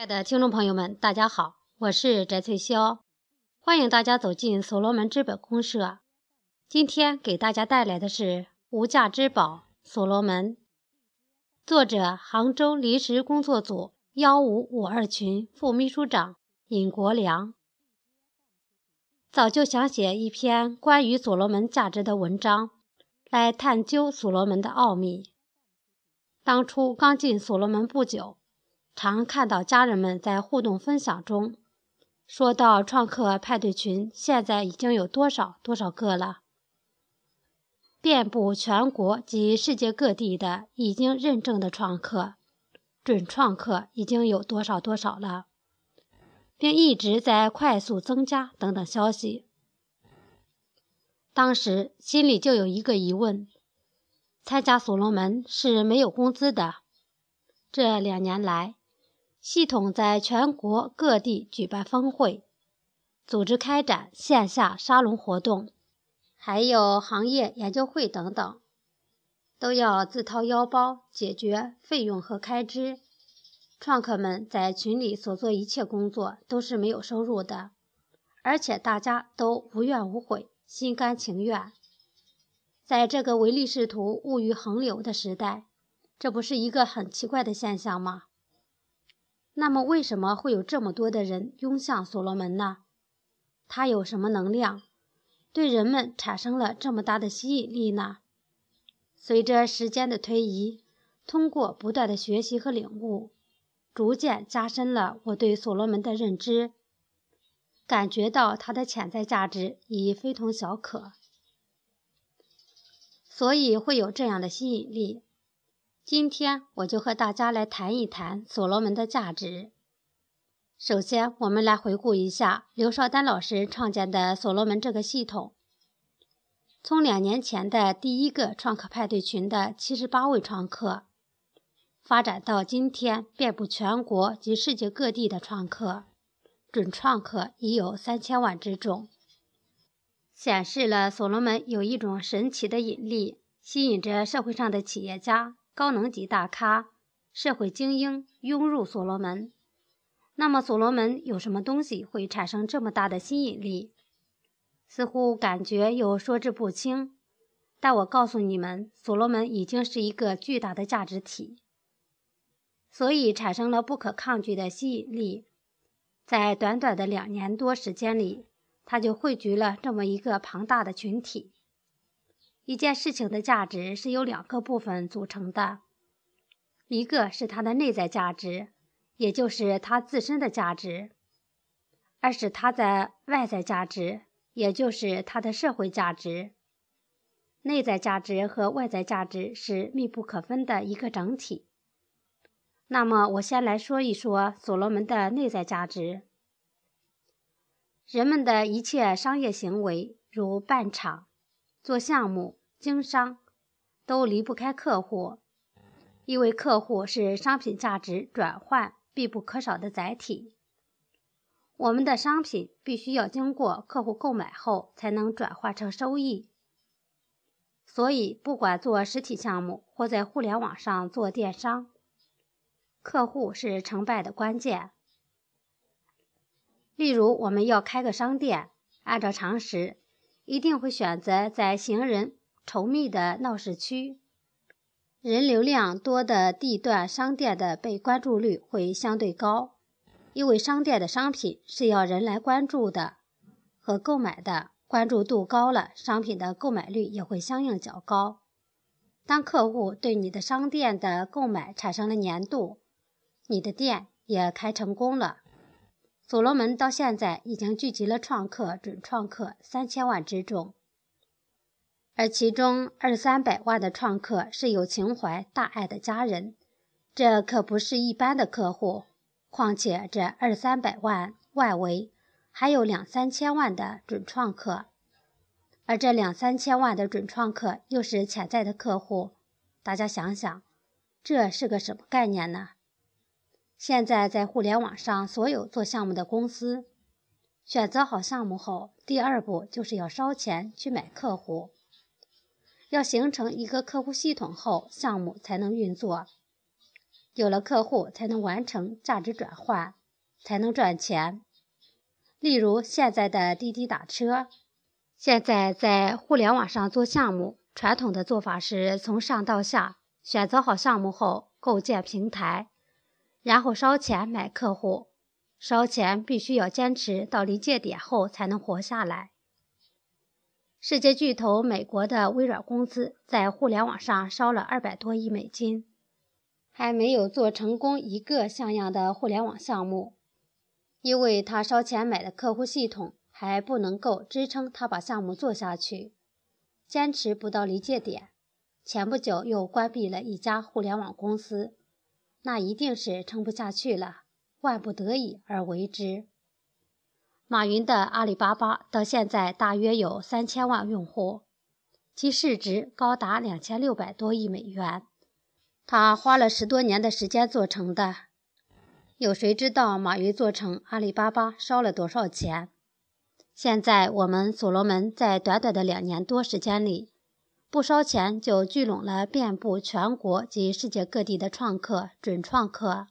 亲爱的听众朋友们，大家好，我是翟翠霄，欢迎大家走进所罗门资本公社。今天给大家带来的是《无价之宝——所罗门》，作者：杭州临时工作组幺五五二群副秘书长尹国良。早就想写一篇关于所罗门价值的文章，来探究所罗门的奥秘。当初刚进所罗门不久。常看到家人们在互动分享中说到创客派对群，现在已经有多少多少个了？遍布全国及世界各地的已经认证的创客、准创客已经有多少多少了，并一直在快速增加等等消息。当时心里就有一个疑问：参加所罗门是没有工资的。这两年来。系统在全国各地举办峰会，组织开展线下沙龙活动，还有行业研究会等等，都要自掏腰包解决费用和开支。创客们在群里所做一切工作都是没有收入的，而且大家都无怨无悔，心甘情愿。在这个唯利是图、物欲横流的时代，这不是一个很奇怪的现象吗？那么，为什么会有这么多的人拥向所罗门呢？他有什么能量，对人们产生了这么大的吸引力呢？随着时间的推移，通过不断的学习和领悟，逐渐加深了我对所罗门的认知，感觉到他的潜在价值已非同小可，所以会有这样的吸引力。今天我就和大家来谈一谈所罗门的价值。首先，我们来回顾一下刘少丹老师创建的所罗门这个系统。从两年前的第一个创客派对群的七十八位创客，发展到今天遍布全国及世界各地的创客，准创客已有三千万之众，显示了所罗门有一种神奇的引力，吸引着社会上的企业家。高能级大咖、社会精英涌入所罗门。那么，所罗门有什么东西会产生这么大的吸引力？似乎感觉又说之不清。但我告诉你们，所罗门已经是一个巨大的价值体，所以产生了不可抗拒的吸引力。在短短的两年多时间里，他就汇聚了这么一个庞大的群体。一件事情的价值是由两个部分组成的，一个是它的内在价值，也就是它自身的价值；二是它的外在价值，也就是它的社会价值。内在价值和外在价值是密不可分的一个整体。那么，我先来说一说所罗门的内在价值。人们的一切商业行为，如办厂、做项目。经商都离不开客户，因为客户是商品价值转换必不可少的载体。我们的商品必须要经过客户购买后才能转化成收益。所以，不管做实体项目或在互联网上做电商，客户是成败的关键。例如，我们要开个商店，按照常识，一定会选择在行人。稠密的闹市区，人流量多的地段，商店的被关注率会相对高，因为商店的商品是要人来关注的和购买的，关注度高了，商品的购买率也会相应较高。当客户对你的商店的购买产生了粘度，你的店也开成功了。所罗门到现在已经聚集了创客、准创客三千万之众。而其中二三百万的创客是有情怀、大爱的家人，这可不是一般的客户。况且这二三百万外围还有两三千万的准创客，而这两三千万的准创客又是潜在的客户。大家想想，这是个什么概念呢？现在在互联网上，所有做项目的公司选择好项目后，第二步就是要烧钱去买客户。要形成一个客户系统后，项目才能运作。有了客户，才能完成价值转换，才能赚钱。例如现在的滴滴打车，现在在互联网上做项目，传统的做法是从上到下选择好项目后，构建平台，然后烧钱买客户。烧钱必须要坚持到临界点后才能活下来。世界巨头美国的微软公司在互联网上烧了二百多亿美金，还没有做成功一个像样的互联网项目。因为他烧钱买的客户系统还不能够支撑他把项目做下去，坚持不到临界点。前不久又关闭了一家互联网公司，那一定是撑不下去了，万不得已而为之。马云的阿里巴巴到现在大约有三千万用户，其市值高达两千六百多亿美元，他花了十多年的时间做成的。有谁知道马云做成阿里巴巴烧了多少钱？现在我们所罗门在短短的两年多时间里，不烧钱就聚拢了遍布全国及世界各地的创客、准创客，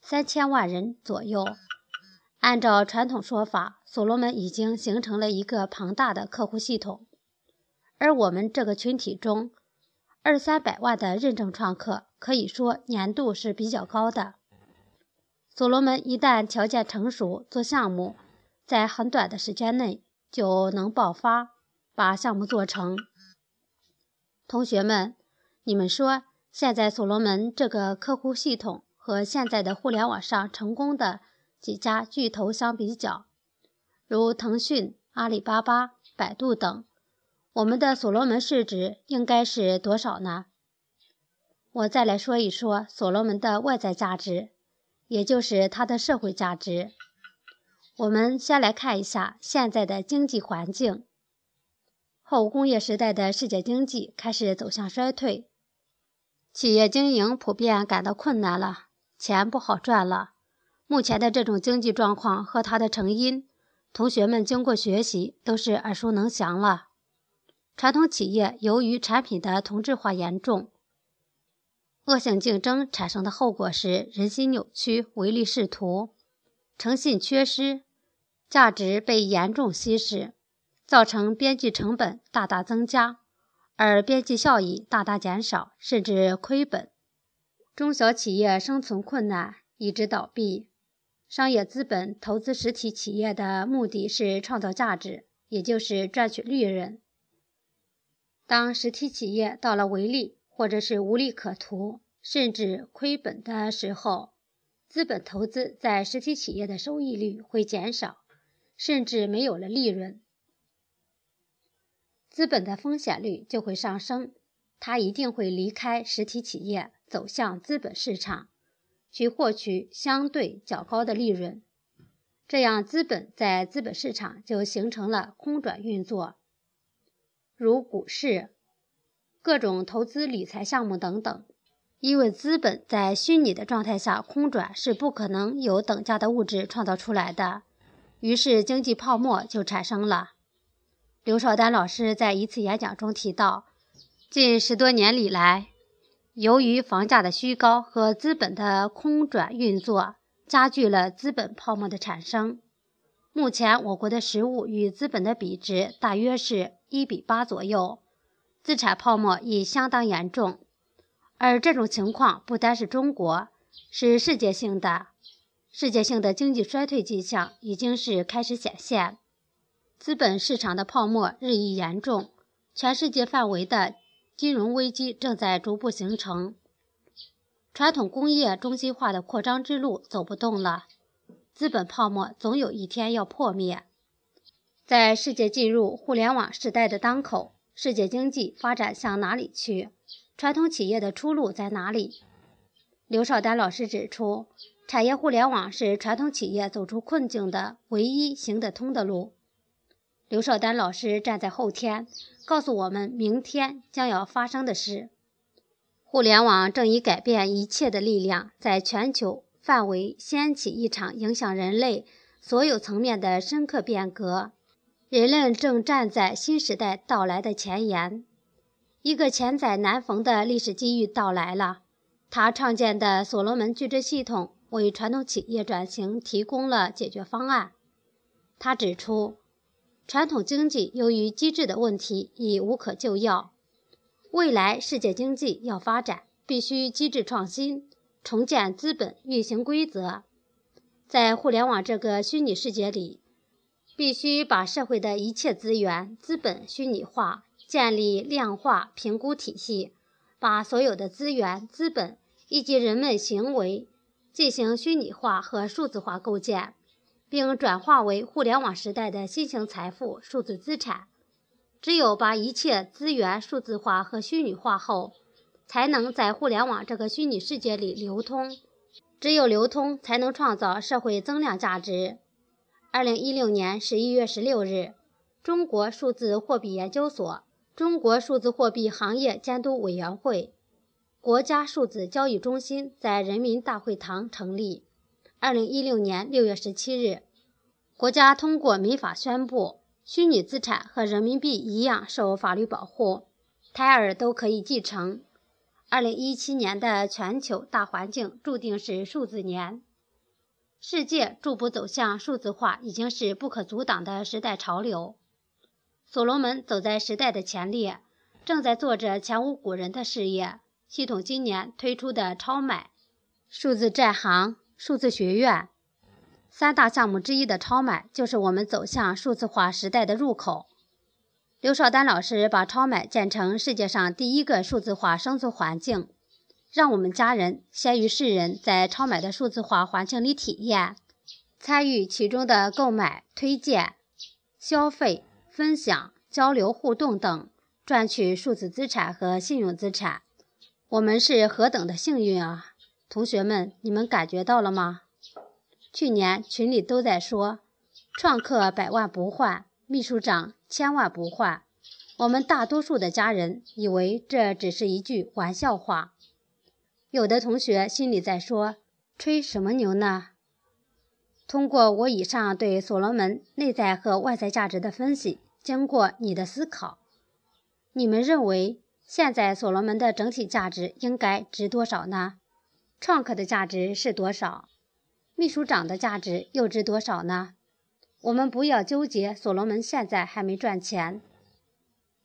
三千万人左右。按照传统说法，所罗门已经形成了一个庞大的客户系统，而我们这个群体中，二三百万的认证创客，可以说粘度是比较高的。所罗门一旦条件成熟，做项目在很短的时间内就能爆发，把项目做成。同学们，你们说，现在所罗门这个客户系统和现在的互联网上成功的几家巨头相比较，如腾讯、阿里巴巴、百度等，我们的所罗门市值应该是多少呢？我再来说一说所罗门的外在价值。也就是它的社会价值。我们先来看一下现在的经济环境。后工业时代的世界经济开始走向衰退，企业经营普遍感到困难了，钱不好赚了。目前的这种经济状况和它的成因，同学们经过学习都是耳熟能详了。传统企业由于产品的同质化严重。恶性竞争产生的后果是人心扭曲、唯利是图、诚信缺失、价值被严重稀释，造成边际成本大大增加，而边际效益大大减少，甚至亏本。中小企业生存困难，以致倒闭。商业资本投资实体企业的目的是创造价值，也就是赚取利润。当实体企业到了违利，或者是无利可图，甚至亏本的时候，资本投资在实体企业的收益率会减少，甚至没有了利润，资本的风险率就会上升，它一定会离开实体企业，走向资本市场，去获取相对较高的利润。这样，资本在资本市场就形成了空转运作，如股市。各种投资理财项目等等，因为资本在虚拟的状态下空转是不可能有等价的物质创造出来的，于是经济泡沫就产生了。刘少丹老师在一次演讲中提到，近十多年里来，由于房价的虚高和资本的空转运作，加剧了资本泡沫的产生。目前我国的实物与资本的比值大约是一比八左右。资产泡沫已相当严重，而这种情况不单是中国，是世界性的。世界性的经济衰退迹象已经是开始显现，资本市场的泡沫日益严重，全世界范围的金融危机正在逐步形成。传统工业中心化的扩张之路走不动了，资本泡沫总有一天要破灭。在世界进入互联网时代的当口。世界经济发展向哪里去？传统企业的出路在哪里？刘少丹老师指出，产业互联网是传统企业走出困境的唯一行得通的路。刘少丹老师站在后天，告诉我们明天将要发生的事。互联网正以改变一切的力量，在全球范围掀起一场影响人类所有层面的深刻变革。人类正站在新时代到来的前沿，一个千载难逢的历史机遇到来了。他创建的所罗门矩阵系统为传统企业转型提供了解决方案。他指出，传统经济由于机制的问题已无可救药，未来世界经济要发展，必须机制创新，重建资本运行规则。在互联网这个虚拟世界里，必须把社会的一切资源、资本虚拟化，建立量化评估体系，把所有的资源、资本以及人们行为进行虚拟化和数字化构建，并转化为互联网时代的新型财富、数字资产。只有把一切资源数字化和虚拟化后，才能在互联网这个虚拟世界里流通。只有流通，才能创造社会增量价值。二零一六年十一月十六日，中国数字货币研究所、中国数字货币行业监督委员会、国家数字交易中心在人民大会堂成立。二零一六年六月十七日，国家通过民法宣布，虚拟资产和人民币一样受法律保护，胎儿都可以继承。二零一七年的全球大环境注定是数字年，世界逐步走向数字化已经是不可阻挡的时代潮流。所罗门走在时代的前列，正在做着前无古人的事业。系统今年推出的超买、数字债行、数字学院三大项目之一的超买，就是我们走向数字化时代的入口。刘少丹老师把超买建成世界上第一个数字化生存环境，让我们家人先于世人在超买的数字化环境里体验、参与其中的购买、推荐、消费、分享、交流互动等，赚取数字资产和信用资产。我们是何等的幸运啊！同学们，你们感觉到了吗？去年群里都在说，创客百万不换。秘书长千万不换。我们大多数的家人以为这只是一句玩笑话，有的同学心里在说：“吹什么牛呢？”通过我以上对所罗门内在和外在价值的分析，经过你的思考，你们认为现在所罗门的整体价值应该值多少呢？创客的价值是多少？秘书长的价值又值多少呢？我们不要纠结，所罗门现在还没赚钱，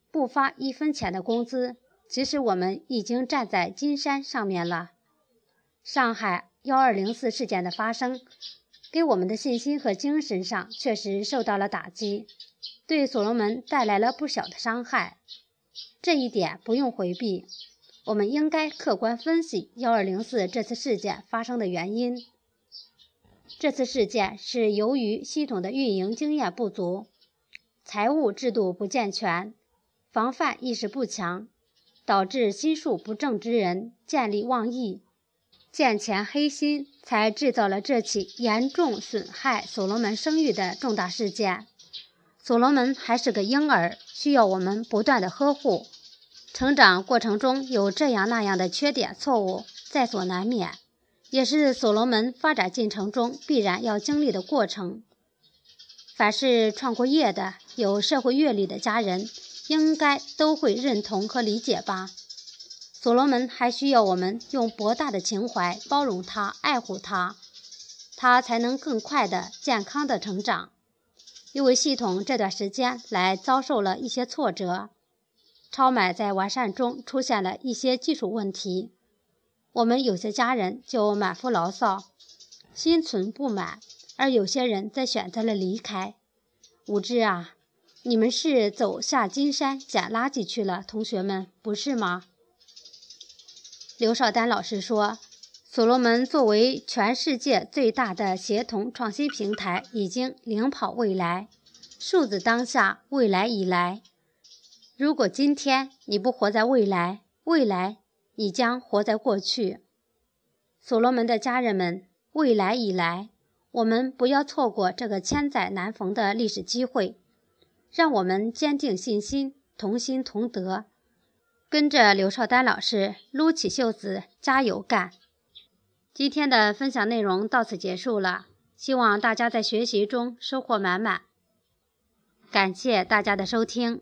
不发一分钱的工资。即使我们已经站在金山上面了。上海幺二零四事件的发生，给我们的信心和精神上确实受到了打击，对所罗门带来了不小的伤害。这一点不用回避，我们应该客观分析幺二零四这次事件发生的原因。这次事件是由于系统的运营经验不足、财务制度不健全、防范意识不强，导致心术不正之人见利忘义、见钱黑心，才制造了这起严重损害所罗门声誉的重大事件。所罗门还是个婴儿，需要我们不断的呵护。成长过程中有这样那样的缺点错误，在所难免。也是所罗门发展进程中必然要经历的过程。凡是创过业的、有社会阅历的家人，应该都会认同和理解吧。所罗门还需要我们用博大的情怀包容他、爱护他，他才能更快的、健康的成长。因为系统这段时间来遭受了一些挫折，超买在完善中出现了一些技术问题。我们有些家人就满腹牢骚，心存不满，而有些人则选择了离开。无知啊！你们是走下金山捡垃圾去了，同学们，不是吗？刘少丹老师说，所罗门作为全世界最大的协同创新平台，已经领跑未来。数字当下，未来已来。如果今天你不活在未来，未来。你将活在过去，所罗门的家人们，未来已来，我们不要错过这个千载难逢的历史机会。让我们坚定信心，同心同德，跟着刘少丹老师撸起袖子，加油干！今天的分享内容到此结束了，希望大家在学习中收获满满。感谢大家的收听。